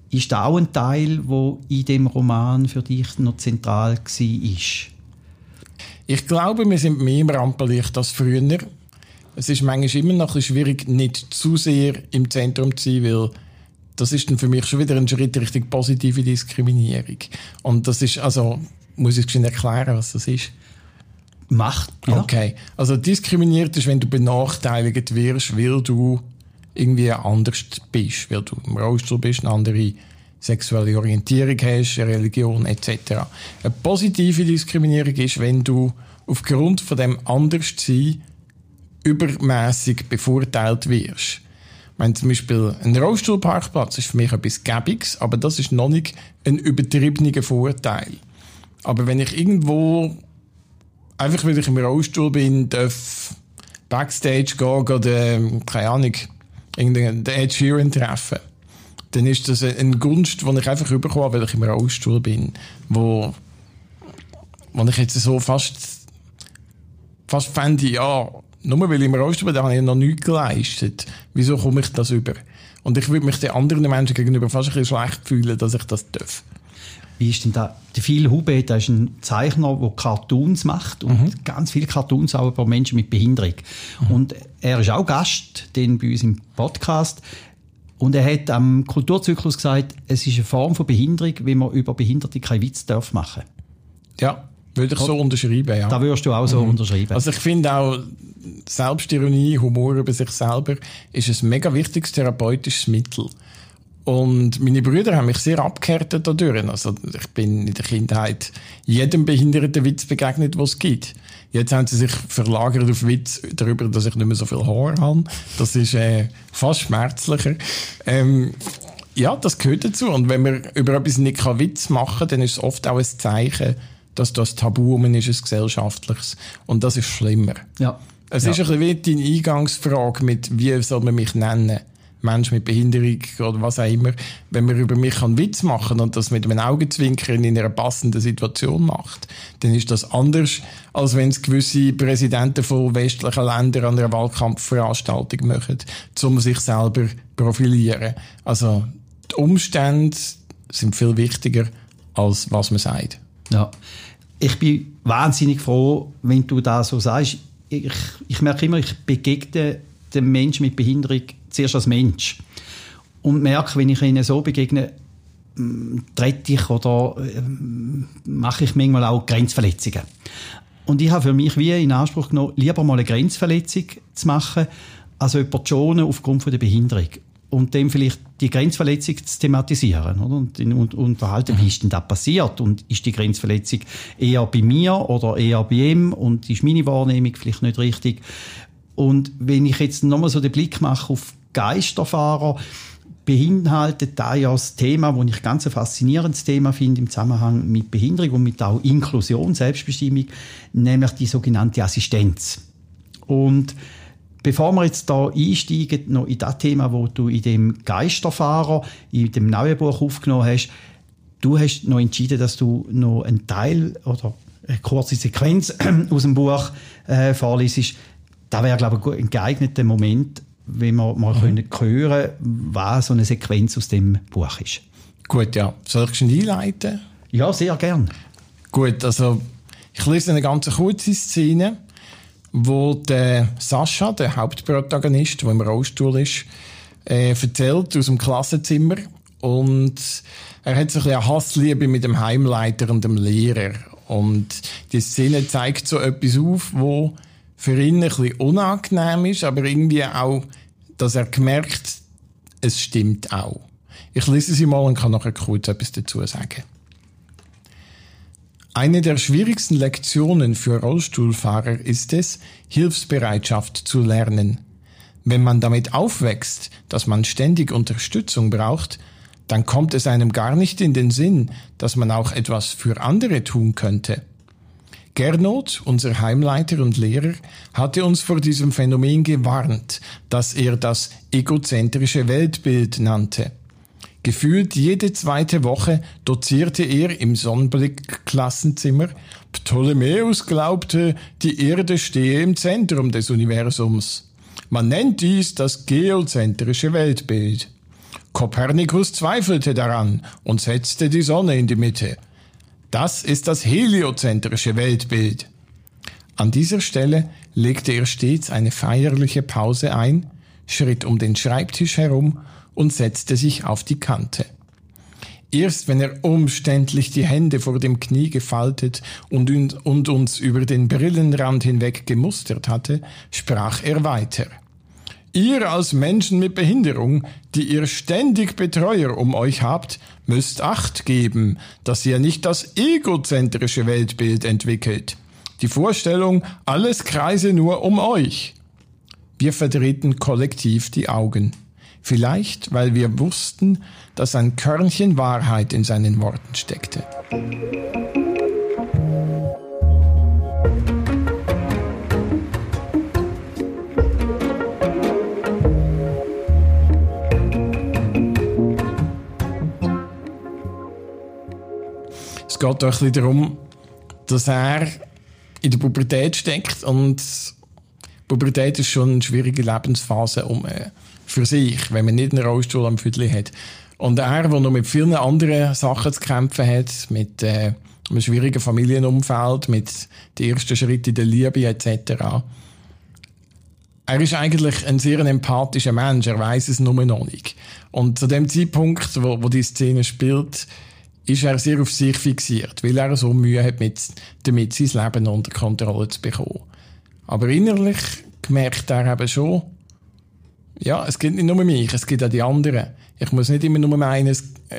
Ist da auch ein Teil, wo in dem Roman für dich noch zentral war? Ich glaube, wir sind mehr im Rampenlicht als früher. Es ist manchmal immer noch ein schwierig, nicht zu sehr im Zentrum zu sein, weil das ist dann für mich schon wieder ein Schritt Richtung positive Diskriminierung. Und das ist, also, muss ich schnell erklären, was das ist? Macht, ja. Okay. Also, diskriminiert ist, wenn du benachteiligt wirst, weil du irgendwie anders bist, weil du im Rollstuhl bist, eine andere sexuelle Orientierung hast, eine Religion etc. Eine positive Diskriminierung ist, wenn du aufgrund von dem Anderssein übermäßig bevorteilt wirst. Meine, zum Beispiel ein Rollstuhlparkplatz ist für mich etwas Gäbiges, aber das ist noch nicht ein übertriebener Vorteil. Aber wenn ich irgendwo, einfach weil ich im Rollstuhl bin, darf Backstage gehen oder, keine Ahnung, irgendeinen Ed Sheeran treffen, dann ist das eine Gunst, die ich einfach bekomme, weil ich im Rollstuhl bin, wo, wo ich jetzt so fast, fast fände, ja, nur weil ich im Rollstuhl habe ich noch nichts geleistet. Wieso komme ich das über? Und ich würde mich den anderen Menschen gegenüber fast ein bisschen schlecht fühlen, dass ich das darf. Wie ist denn da? Der Phil Hube, der ist ein Zeichner, der Cartoons macht und mhm. ganz viele Cartoons auch über Menschen mit Behinderung. Mhm. Und er ist auch Gast, den bei uns im Podcast. Und er hat am Kulturzyklus gesagt, es ist eine Form von Behinderung, wie man über Behinderte keinen Witz darf machen. Ja, Würde ich so unterschreiben, ja. Da würdest du auch so Mhm. unterschreiben. Also ich finde auch, Selbstironie, Humor über sich selber ist ein mega wichtiges therapeutisches Mittel. Und meine Brüder haben mich sehr abgehärtet dadurch. Also ich bin in der Kindheit jedem behinderten Witz begegnet, was es gibt. Jetzt haben sie sich verlagert auf Witz darüber, dass ich nicht mehr so viel Haar habe. Das ist äh, fast schmerzlicher. Ähm, ja, das gehört dazu. Und wenn man über etwas nicht Witz machen kann, dann ist es oft auch ein Zeichen, dass das Tabu um ist, ein gesellschaftliches. Und das ist schlimmer. ja. Es ja. ist ein bisschen wie deine Eingangsfrage mit, wie soll man mich nennen? Mensch mit Behinderung oder was auch immer. Wenn man über mich einen Witz machen und das mit einem Augenzwinkern in einer passenden Situation macht, dann ist das anders, als wenn es gewisse Präsidenten von westlichen Ländern an einer Wahlkampfveranstaltung machen, um sich selber profilieren. Also die Umstände sind viel wichtiger, als was man sagt. Ja. Ich bin wahnsinnig froh, wenn du das so sagst. Ich, ich merke immer, ich begegne dem Menschen mit Behinderung zuerst als Mensch. Und merke, wenn ich ihnen so begegne, mm, trete ich oder ähm, mache ich manchmal auch Grenzverletzungen. Und ich habe für mich wie in Anspruch genommen, lieber mal eine Grenzverletzung zu machen, als jemanden zu schonen aufgrund der Behinderung. Und dem vielleicht die Grenzverletzung zu thematisieren. Oder? Und und unterhalten, wie ist denn das passiert? Und ist die Grenzverletzung eher bei mir oder eher bei ihm? Und ist meine Wahrnehmung vielleicht nicht richtig? Und wenn ich jetzt nochmal so den Blick mache auf Geisterfahrer, beinhaltet da ja das Thema, das ich ganz ein faszinierendes Thema finde im Zusammenhang mit Behinderung und mit auch Inklusion, Selbstbestimmung, nämlich die sogenannte Assistenz. Und bevor wir jetzt da einsteigen, noch in das Thema, wo du in dem Geisterfahrer, in dem neuen Buch aufgenommen hast, du hast noch entschieden, dass du noch einen Teil oder eine kurze Sequenz aus dem Buch äh, vorliest. Da wäre, glaube ich, ein geeigneter Moment, wenn wir mal können hören was so eine Sequenz aus dem Buch ist. Gut, ja. Soll ich schon einleiten? Ja, sehr gern. Gut, also ich lese eine ganz kurze Szene, wo der Sascha, der Hauptprotagonist, der im Rollstuhl ist, äh, erzählt aus dem Klassenzimmer und er hat so ein bisschen eine Hassliebe mit dem Heimleiter und dem Lehrer und die Szene zeigt so etwas auf, wo für ihn ein bisschen unangenehm ist, aber irgendwie auch, dass er gemerkt, es stimmt auch. Ich lese sie mal und kann nachher kurz etwas dazu sagen. Eine der schwierigsten Lektionen für Rollstuhlfahrer ist es, Hilfsbereitschaft zu lernen. Wenn man damit aufwächst, dass man ständig Unterstützung braucht, dann kommt es einem gar nicht in den Sinn, dass man auch etwas für andere tun könnte. Gernot, unser Heimleiter und Lehrer, hatte uns vor diesem Phänomen gewarnt, das er das egozentrische Weltbild nannte. Gefühlt jede zweite Woche dozierte er im Sonnenblick-Klassenzimmer, Ptolemäus glaubte, die Erde stehe im Zentrum des Universums. Man nennt dies das geozentrische Weltbild. Kopernikus zweifelte daran und setzte die Sonne in die Mitte. Das ist das heliozentrische Weltbild. An dieser Stelle legte er stets eine feierliche Pause ein, schritt um den Schreibtisch herum und setzte sich auf die Kante. Erst wenn er umständlich die Hände vor dem Knie gefaltet und, un- und uns über den Brillenrand hinweg gemustert hatte, sprach er weiter. Ihr als Menschen mit Behinderung, die ihr ständig Betreuer um euch habt, müsst Acht geben, dass ihr nicht das egozentrische Weltbild entwickelt. Die Vorstellung, alles kreise nur um euch. Wir verdrehten kollektiv die Augen. Vielleicht, weil wir wussten, dass ein Körnchen Wahrheit in seinen Worten steckte. Es geht auch ein bisschen darum, dass er in der Pubertät steckt und Pubertät ist schon eine schwierige Lebensphase um, äh, für sich, wenn man nicht einen Rollstuhl am Viertel hat. Und er, der noch mit vielen anderen Sachen zu kämpfen hat, mit äh, einem schwierigen Familienumfeld, mit den ersten Schritten der Liebe etc., er ist eigentlich ein sehr empathischer Mensch, er weiß es nur noch nicht. Und zu dem Zeitpunkt, wo, wo die Szene spielt, ist er sehr auf sich fixiert, weil er so Mühe hat, mit, damit sein Leben unter Kontrolle zu bekommen. Aber innerlich merkt er eben schon, ja, es gibt nicht nur mich, es gibt auch die anderen. Ich muss nicht immer nur meinen,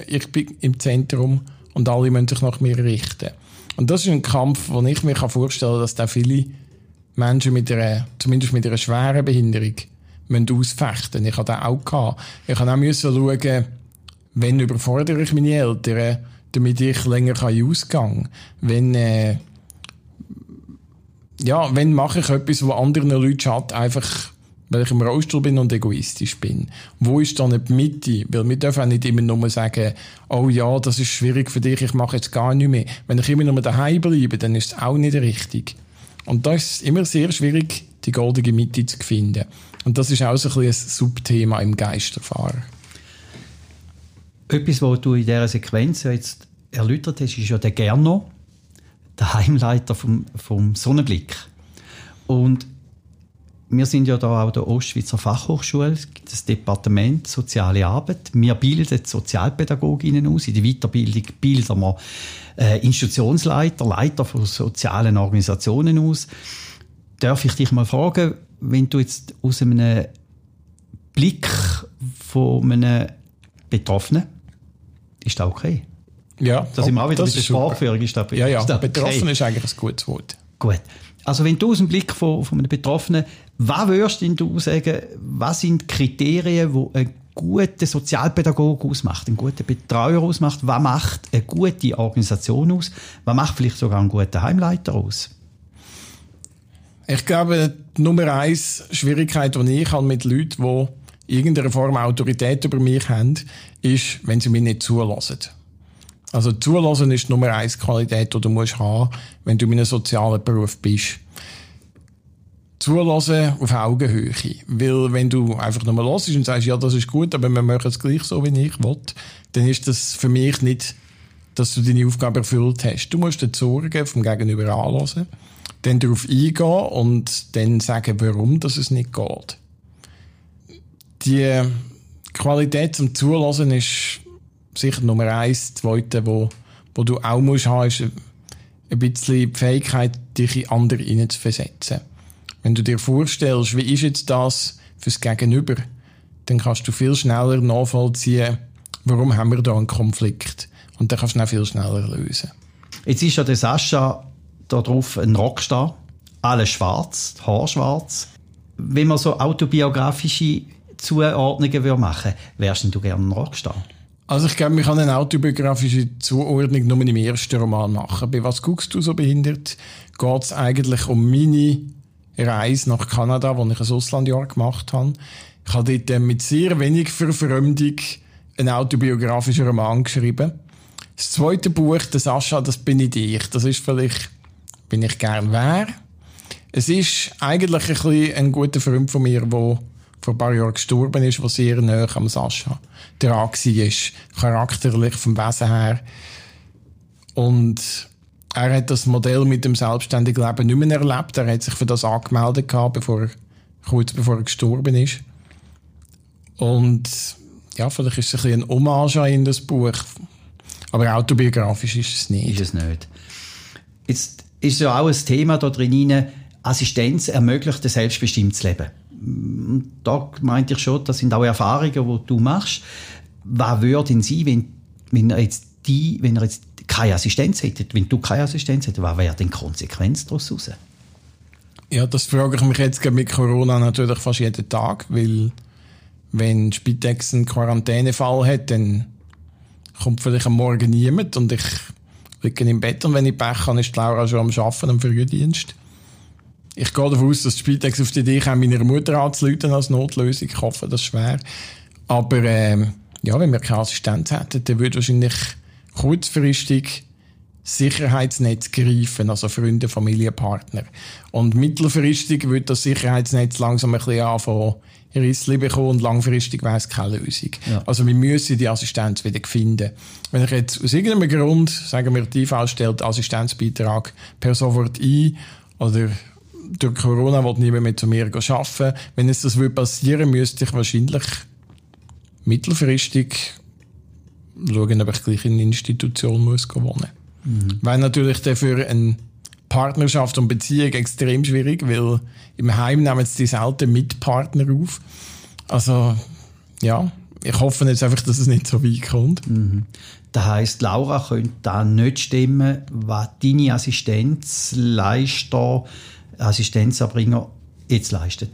ich bin im Zentrum und alle müssen sich nach mir richten. Und das ist ein Kampf, wo ich mir vorstellen kann, dass da viele Menschen mit einer, zumindest mit einer schweren Behinderung, müssen ausfechten. Ich hatte das auch gehabt. Ich habe auch müssen schauen, wenn überfordere ich meine Eltern, damit ich länger ausgehen kann. Wenn, äh, ja, wenn mache ich etwas, wo anderen Leuten schadet, einfach weil ich im Rollstuhl bin und egoistisch bin. Wo ist dann die Mitte? Weil wir dürfen auch nicht immer nur sagen, oh ja, das ist schwierig für dich, ich mache jetzt gar nicht mehr. Wenn ich immer nur daheim bleibe, dann ist es auch nicht richtig. Und da ist es immer sehr schwierig, die goldene Mitte zu finden. Und das ist auch so ein, ein Subthema im Geisterfahrer. Etwas, was du in dieser Sequenz jetzt erläutert hast, ist ja der Gerno, der Heimleiter vom, vom Sonnenblick. Und wir sind ja da auch der Ostschweizer Fachhochschule, es gibt das Departement Soziale Arbeit. Wir bilden Sozialpädagoginnen aus. In der Weiterbildung bilden wir äh, Institutionsleiter, Leiter von sozialen Organisationen aus. Darf ich dich mal fragen, wenn du jetzt aus einem Blick von einem Betroffenen, ist das okay? Ja, da sind wir auch wieder mit der Sprachführung. Ist das, ja, ja, ist das betroffen okay? ist eigentlich ein gutes Wort. Gut. Also wenn du aus dem Blick von, von einem Betroffenen, was würdest du sagen, was sind Kriterien, die ein guter Sozialpädagoge ausmacht, einen guten Betreuer ausmacht? Was macht eine gute Organisation aus? Was macht vielleicht sogar einen guten Heimleiter aus? Ich glaube, die Nummer eins Schwierigkeit, die ich habe mit Leuten, die irgendeine Form Autorität über mich haben, ist, wenn sie mich nicht zulassen. Also zulassen ist die Nummer eins Qualität, die du musst haben, wenn du in einem sozialen Beruf bist. Zulassen auf Augenhöhe. Weil wenn du einfach nur hörst und sagst, ja, das ist gut, aber wir machen es gleich so, wie ich will, dann ist das für mich nicht, dass du deine Aufgabe erfüllt hast. Du musst dir Sorgen vom Gegenüber anlassen dann darauf eingehen und dann sagen, warum dass es nicht geht. Die Qualität zum Zulassen ist sicher Nummer eins. Zweite, wo, wo du auch musst haben, ist ein bisschen die Fähigkeit, dich in andere hineinzuversetzen. Wenn du dir vorstellst, wie ist jetzt das fürs Gegenüber, dann kannst du viel schneller nachvollziehen, warum haben wir da einen Konflikt. Und dann kannst du ihn auch viel schneller lösen. Jetzt ist ja der Sascha da drauf ein Rockstar. Alles schwarz, Haar schwarz. Wenn man so autobiografische Zuordnungen machen würde, wärst du gerne ein Rockstar? Also ich glaube, ich kann eine autobiografische Zuordnung nur im ersten Roman machen. Bei «Was guckst du so behindert?» geht es eigentlich um meine Reise nach Kanada, wo ich ein Auslandjahr gemacht habe. Ich habe dort mit sehr wenig Verfremdung einen autobiografischen Roman geschrieben. Das zweite Buch, «Der Sascha, das bin ich dich», das ist vielleicht bin ich gern wäre. Es ist eigentlich ein, ein guter Freund von mir, der vor ein paar Jahren gestorben ist, der sehr nah am Sascha dran war, charakterlich, vom Wesen her. Und er hat das Modell mit dem selbstständigen Leben nicht mehr erlebt. Er hat sich für das angemeldet, gehabt, bevor er, kurz bevor er gestorben ist. Und ja, vielleicht ist es ein, ein Hommage an das Buch. Aber autobiografisch ist es nicht. Ist es nicht. Jetzt ist ja auch ein Thema da drin, Assistenz ermöglicht ein selbstbestimmtes Leben. Da meinte ich schon, das sind auch Erfahrungen, die du machst. Was würde denn sein, wenn, wenn er jetzt die, wenn er jetzt keine Assistenz hätte, wenn du keine Assistenz hättest, was wäre denn die Konsequenz daraus raus? Ja, das frage ich mich jetzt mit Corona natürlich fast jeden Tag, weil wenn Spitex einen Quarantänefall hat, dann kommt vielleicht am Morgen niemand und ich liegen im Bett und wenn ich Pech habe, ist Laura schon am Arbeiten am Frühdienst. Ich gehe davon aus, dass die Spitex auf die Idee kommt, meiner Mutter anzuleiten als Notlösung. Ich hoffe, das ist schwer. Aber ähm, ja, wenn wir keine Assistenz hätten, dann würde wahrscheinlich kurzfristig Sicherheitsnetz greifen, also Freunde, Familie, Partner. Und mittelfristig würde das Sicherheitsnetz langsam ein bisschen anfangen, Rissli bekommen und langfristig wäre es keine Lösung. Ja. Also wir müssen die Assistenz wieder finden. Wenn ich jetzt aus irgendeinem Grund, sagen wir, die IV stellt Assistenzbeitrag per sofort ein oder durch Corona will niemand mehr zu mir arbeiten, wenn es das passieren würde, müsste ich wahrscheinlich mittelfristig schauen, ob ich gleich in eine Institution muss wohnen. Mhm. Weil natürlich dafür eine Partnerschaft und Beziehung extrem schwierig, weil im Heim nehmen sie selten Mitpartner auf. Also, ja, ich hoffe jetzt einfach, dass es nicht so weit kommt. Mhm. Das heisst, Laura könnte da nicht stimmen, was deine Assistenzleister, Assistenzerbringer jetzt leistet.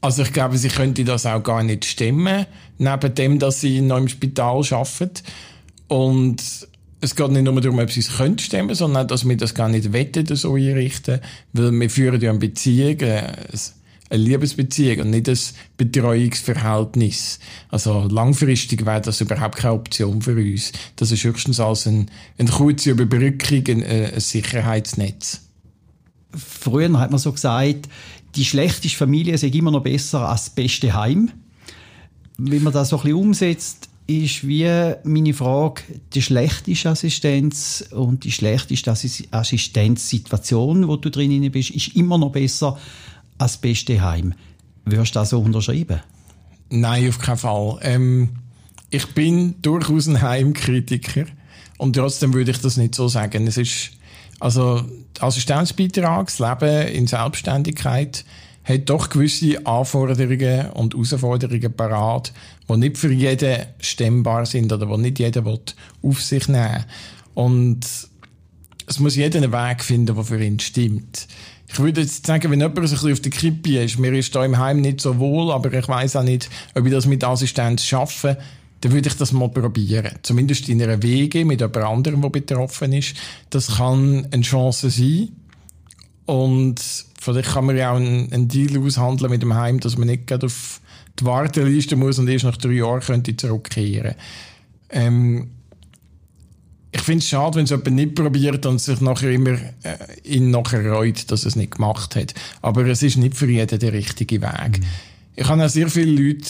Also ich glaube, sie könnte das auch gar nicht stemmen, neben dem, dass sie noch im Spital arbeitet. Und es geht nicht nur darum, ob sie es können stemmen, sondern auch, dass wir das gar nicht wettet, so einrichten, weil wir führen ja eine Beziehung, äh, eine Liebesbeziehung und nicht ein Betreuungsverhältnis. Also langfristig wäre das überhaupt keine Option für uns. Das ist höchstens als ein, eine kurze Überbrückung, ein Sicherheitsnetz. Früher hat man so gesagt, die schlechteste Familie sei immer noch besser als das beste Heim. Wenn man das so ein bisschen umsetzt, ist wie meine Frage, die schlechteste Assistenz und die schlechteste Assistenzsituation, wo du drin bist, ist immer noch besser als das beste Heim. Würdest du das so unterschreiben? Nein, auf keinen Fall. Ähm, ich bin durchaus ein Heimkritiker und trotzdem würde ich das nicht so sagen. Es ist also Assistenzbeitrag, das Leben in Selbstständigkeit hat doch gewisse Anforderungen und Herausforderungen parat, die nicht für jeden stemmbar sind oder die nicht jeder auf sich nehmen Und es muss jeder einen Weg finden, der für ihn stimmt. Ich würde jetzt sagen, wenn jemand bisschen auf der Kippe ist, mir ist da im Heim nicht so wohl, aber ich weiß auch nicht, ob ich das mit Assistenz schaffe, dann würde ich das mal probieren. Zumindest in einer Wege mit jemand anderem, der betroffen ist. Das kann eine Chance sein. Und vielleicht kann man ja auch einen, einen Deal aushandeln mit dem Heim, dass man nicht gerade auf die Warteliste muss und erst nach drei Jahren könnte zurückkehren. Ähm, ich finde es schade, wenn es jemand nicht probiert und sich nachher immer äh, ihn nachher reut, dass er es nicht gemacht hat. Aber es ist nicht für jeden der richtige Weg. Mhm. Ich habe auch sehr viele Leute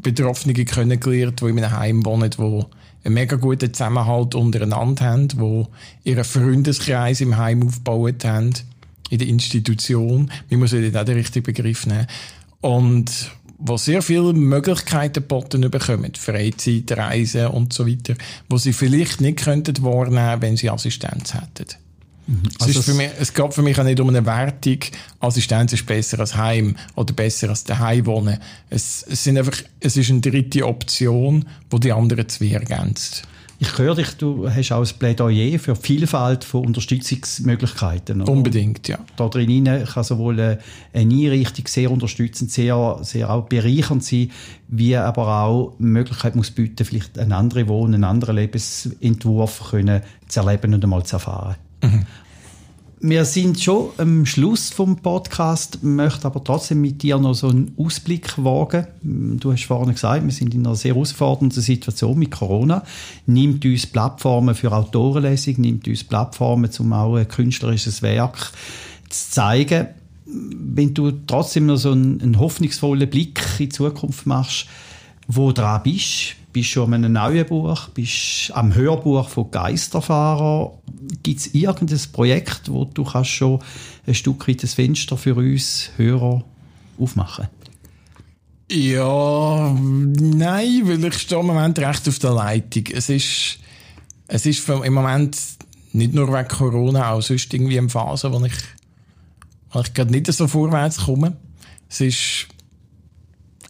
Betroffene kennengelernt, die in einem Heim wohnen, die einen mega guten Zusammenhalt untereinander haben, die ihren Freundeskreis im Heim aufgebaut haben, in der Institution. Man muss ja auch den richtigen Begriff nehmen. Und wo sehr viele Möglichkeiten geboten bekommen, Freizeit, Reisen und so weiter, wo sie vielleicht nicht könnten wahrnehmen, wenn sie Assistenz hätten. Mhm. Es, also für mich, es geht für mich auch nicht um eine Wertung, Assistenz ist besser als Heim oder besser als daheim wohnen. Es, es, sind einfach, es ist eine dritte Option, die die anderen zwei ergänzt. Ich höre dich, du hast auch ein Plädoyer für Vielfalt von Unterstützungsmöglichkeiten. Oder? Unbedingt, ja. Da drin kann sowohl eine Einrichtung sehr unterstützend, sehr, sehr auch bereichernd sein, wie aber auch die Möglichkeit muss bieten, vielleicht einen anderen Wohn-, einen anderen Lebensentwurf können zu erleben und einmal zu erfahren. Mhm. Wir sind schon am Schluss vom Podcast, möchte aber trotzdem mit dir noch so einen Ausblick wagen. Du hast vorhin gesagt, wir sind in einer sehr herausfordernden Situation mit Corona. Nimmt uns Plattformen für Autorenlesung, nimmt uns Plattformen, um auch ein künstlerisches Werk zu zeigen. Wenn du trotzdem noch so einen, einen hoffnungsvollen Blick in die Zukunft machst, wo dran bist, bist schon an einem neuen Buch, bist am Hörbuch von Geisterfahrer. Gibt es irgendein Projekt, wo du kannst schon ein Stück weit das Fenster für uns Hörer aufmachen Ja, nein, weil ich stehe im Moment recht auf der Leitung. Es ist, es ist im Moment nicht nur wegen Corona, auch sonst irgendwie eine Phase, wo ich, wo ich gerade nicht so vorwärts komme. Es ist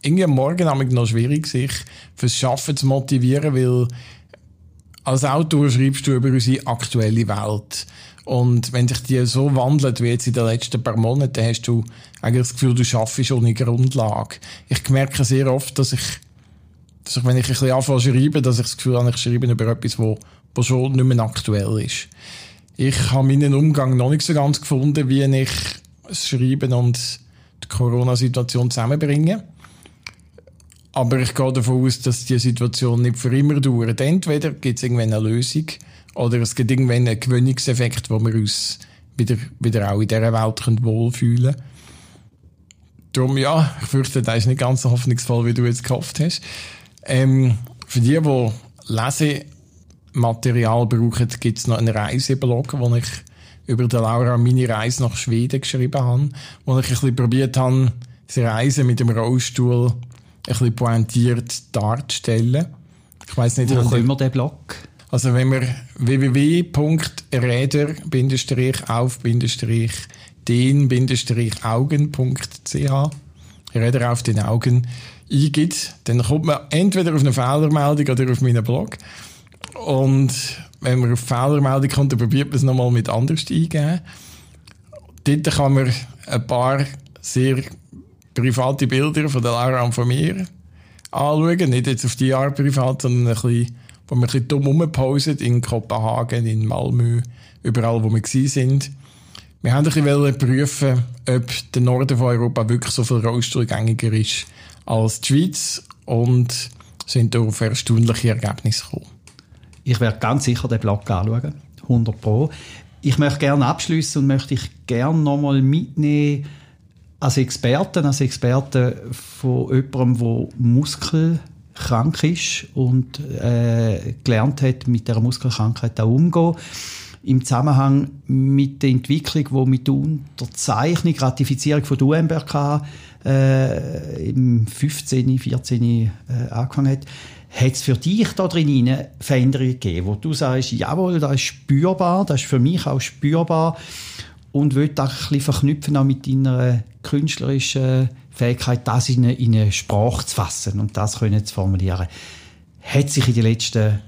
irgendwie am Morgen noch schwierig, sich fürs Schaffen zu motivieren, weil als Autor schreibst du über unsere aktuelle Welt. Und wenn sich die so wandelt wie jetzt in den letzten paar Monaten, hast du eigentlich das Gefühl, du schaffst eine Grundlage. Ich merke sehr oft, dass ich, dass ich wenn ich ein bisschen anfange zu schreiben, dass ich das Gefühl habe, ich schreibe über etwas, wo schon nicht mehr aktuell ist. Ich habe meinen Umgang noch nicht so ganz gefunden, wie ich das Schreiben und die Corona-Situation zusammenbringe. Aber ich gehe davon aus, dass die Situation nicht für immer dauert. Entweder gibt es irgendwann eine Lösung oder es gibt irgendwann einen Gewöhnungseffekt, wo wir uns wieder, wieder auch in dieser Welt wohlfühlen können. Darum, ja, ich fürchte, das ist nicht ganz so hoffnungsvoll, wie du jetzt gehofft hast. Ähm, für die, die Lesematerial brauchen, gibt es noch einen Reiseblog, wo ich über die Laura meine Reise nach Schweden geschrieben habe, wo ich ein bisschen probiert habe, das Reisen mit dem Rollstuhl bisschen pointiert darzustellen. Ich weiß nicht, wo können wir den Blog? Also wenn wir www.räder-auf-den-augen.ch Räder auf den Augen eingibt, dann kommt man entweder auf eine Fehlermeldung oder auf meinen Blog. Und wenn man auf Fehlermeldung kommt, dann probiert man es nochmal mit anders eingeben. Dort kann man ein paar sehr private Bilder von der Lara und von mir anschauen. Nicht jetzt auf die Art privat, sondern ein bisschen, wo wir ein bisschen dumm rumposen in Kopenhagen, in Malmö, überall, wo wir sind. Wir haben ein bisschen prüfen, ob der Norden von Europa wirklich so viel rollstuhlgängiger ist als die Schweiz und sind auf erstaunliche Ergebnisse gekommen. Ich werde ganz sicher den Blog anschauen, 100 Pro. Ich möchte gerne abschließen und möchte ich gerne nochmal mitnehmen als Experten, als Experten von jemandem, der muskelkrank ist und äh, gelernt hat, mit der Muskelkrankheit auch umzugehen im Zusammenhang mit der Entwicklung, die mit der Unterzeichnung, Ratifizierung von der UMBRK äh, im 15., 14. Äh, angefangen hat, hat es für dich da drin Veränderungen gegeben, wo du sagst, jawohl, das ist spürbar, das ist für mich auch spürbar und will das ein bisschen verknüpfen auch mit deiner künstlerischen Fähigkeit, das in eine, in eine Sprache zu fassen und das können zu formulieren. Hat sich in den letzten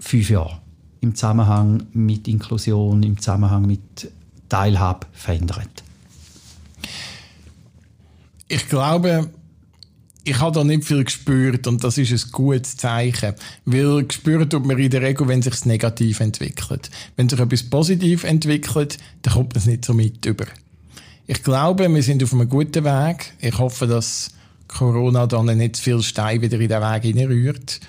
fünf Jahren im Zusammenhang mit Inklusion, im Zusammenhang mit Teilhabe verändert? Ich glaube, ich habe da nicht viel gespürt und das ist ein gutes Zeichen. Weil gespürt tut man in der Regel, wenn sich negativ entwickelt. Wenn sich etwas positiv entwickelt, dann kommt es nicht so mit über. Ich glaube, wir sind auf einem guten Weg. Ich hoffe, dass Corona dann nicht zu viel Stein wieder in den Weg hineinrührt.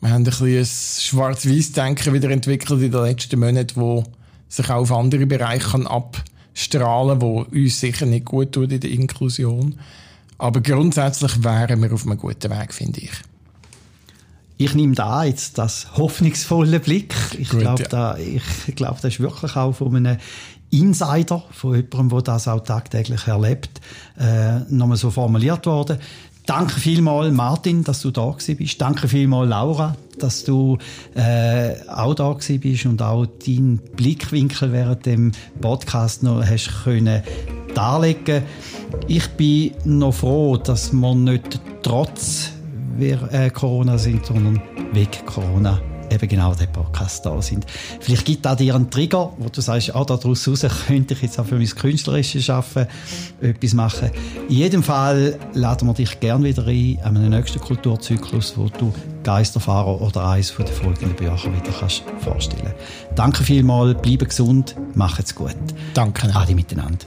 Wir haben ein bisschen ein Schwarz-Weiß-Denken wieder entwickelt in den letzten Monaten, wo sich auch auf andere Bereiche abstrahlen kann, wo uns sicher nicht gut tut in der Inklusion. Aber grundsätzlich wären wir auf einem guten Weg, finde ich. Ich nehme da jetzt das hoffnungsvolle Blick. Ich glaube, ja. da, ich glaube, das ist wirklich auch von einem Insider, von jemandem, der das auch tagtäglich erlebt, äh, nochmal so formuliert worden. Danke vielmals, Martin, dass du da bist. Danke vielmals, Laura, dass du äh, auch da bist und auch deinen Blickwinkel während dem Podcast noch hast können darlegen. Ich bin noch froh, dass wir nicht trotz äh, Corona sind, sondern wegen Corona eben genau der Podcast da sind. Vielleicht gibt es dir einen Trigger, wo du sagst, ah, daraus raus könnte ich jetzt auch für mein künstlerisches Schaffen etwas machen. In jedem Fall laden wir dich gerne wieder ein an einem nächsten Kulturzyklus, wo du Geisterfahrer oder eines von den folgenden Bücher wieder kannst vorstellen. Danke vielmals, bleibe gesund, macht's gut. Danke. Adi miteinander.